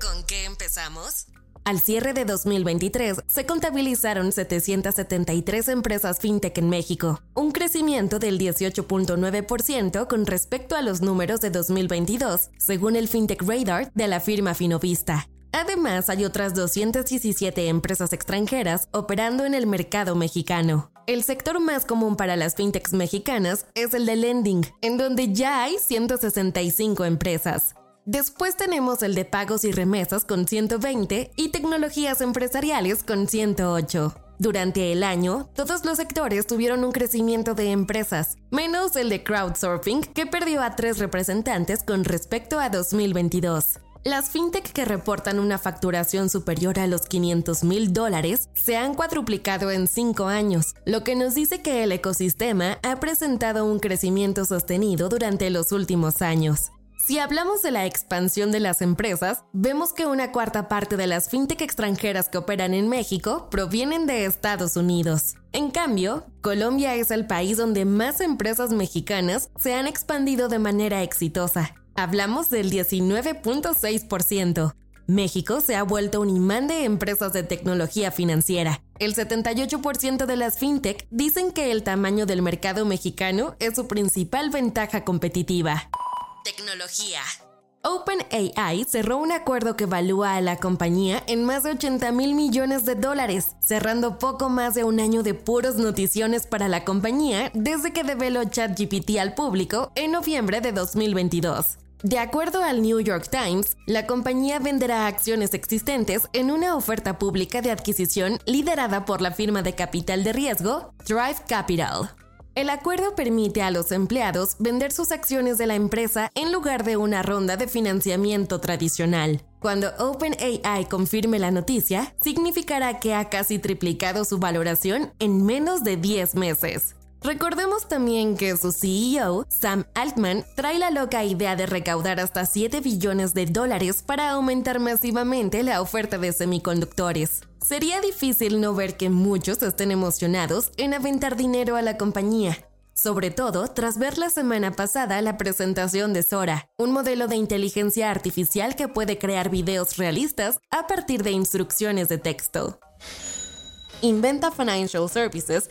¿Con qué empezamos? Al cierre de 2023, se contabilizaron 773 empresas fintech en México, un crecimiento del 18.9% con respecto a los números de 2022, según el Fintech Radar de la firma Finovista. Además, hay otras 217 empresas extranjeras operando en el mercado mexicano. El sector más común para las fintechs mexicanas es el de lending, en donde ya hay 165 empresas. Después tenemos el de pagos y remesas con 120 y tecnologías empresariales con 108. Durante el año, todos los sectores tuvieron un crecimiento de empresas, menos el de crowdsurfing, que perdió a tres representantes con respecto a 2022. Las fintech que reportan una facturación superior a los 500 mil dólares se han cuadruplicado en cinco años, lo que nos dice que el ecosistema ha presentado un crecimiento sostenido durante los últimos años. Si hablamos de la expansión de las empresas, vemos que una cuarta parte de las fintech extranjeras que operan en México provienen de Estados Unidos. En cambio, Colombia es el país donde más empresas mexicanas se han expandido de manera exitosa, Hablamos del 19.6%. México se ha vuelto un imán de empresas de tecnología financiera. El 78% de las fintech dicen que el tamaño del mercado mexicano es su principal ventaja competitiva. Tecnología. OpenAI cerró un acuerdo que evalúa a la compañía en más de 80 mil millones de dólares, cerrando poco más de un año de puros noticiones para la compañía desde que develó ChatGPT al público en noviembre de 2022. De acuerdo al New York Times, la compañía venderá acciones existentes en una oferta pública de adquisición liderada por la firma de capital de riesgo Drive Capital. El acuerdo permite a los empleados vender sus acciones de la empresa en lugar de una ronda de financiamiento tradicional. Cuando OpenAI confirme la noticia, significará que ha casi triplicado su valoración en menos de 10 meses. Recordemos también que su CEO, Sam Altman, trae la loca idea de recaudar hasta 7 billones de dólares para aumentar masivamente la oferta de semiconductores. Sería difícil no ver que muchos estén emocionados en aventar dinero a la compañía, sobre todo tras ver la semana pasada la presentación de Sora, un modelo de inteligencia artificial que puede crear videos realistas a partir de instrucciones de texto. Inventa Financial Services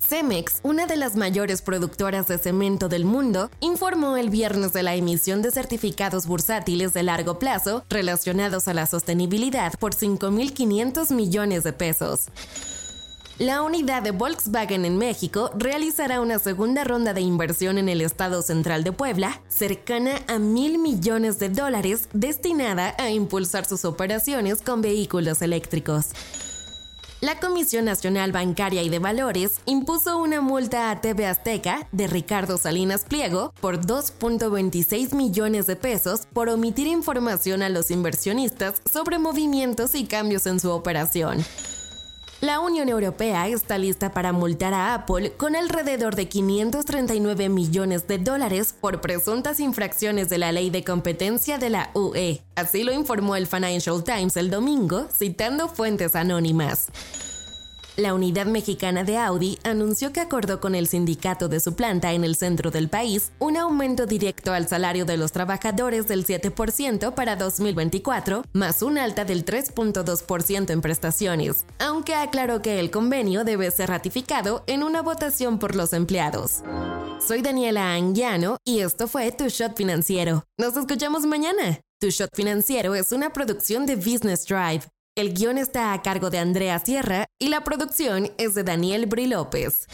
Cemex, una de las mayores productoras de cemento del mundo, informó el viernes de la emisión de certificados bursátiles de largo plazo relacionados a la sostenibilidad por 5.500 millones de pesos. La unidad de Volkswagen en México realizará una segunda ronda de inversión en el estado central de Puebla, cercana a mil millones de dólares, destinada a impulsar sus operaciones con vehículos eléctricos. La Comisión Nacional Bancaria y de Valores impuso una multa a TV Azteca de Ricardo Salinas Pliego por 2.26 millones de pesos por omitir información a los inversionistas sobre movimientos y cambios en su operación. La Unión Europea está lista para multar a Apple con alrededor de 539 millones de dólares por presuntas infracciones de la ley de competencia de la UE. Así lo informó el Financial Times el domingo, citando fuentes anónimas. La unidad mexicana de Audi anunció que acordó con el sindicato de su planta en el centro del país un aumento directo al salario de los trabajadores del 7% para 2024, más un alta del 3.2% en prestaciones, aunque aclaró que el convenio debe ser ratificado en una votación por los empleados. Soy Daniela Anguiano y esto fue Tu Shot Financiero. Nos escuchamos mañana. Tu Shot Financiero es una producción de Business Drive. El guion está a cargo de Andrea Sierra y la producción es de Daniel Bri López.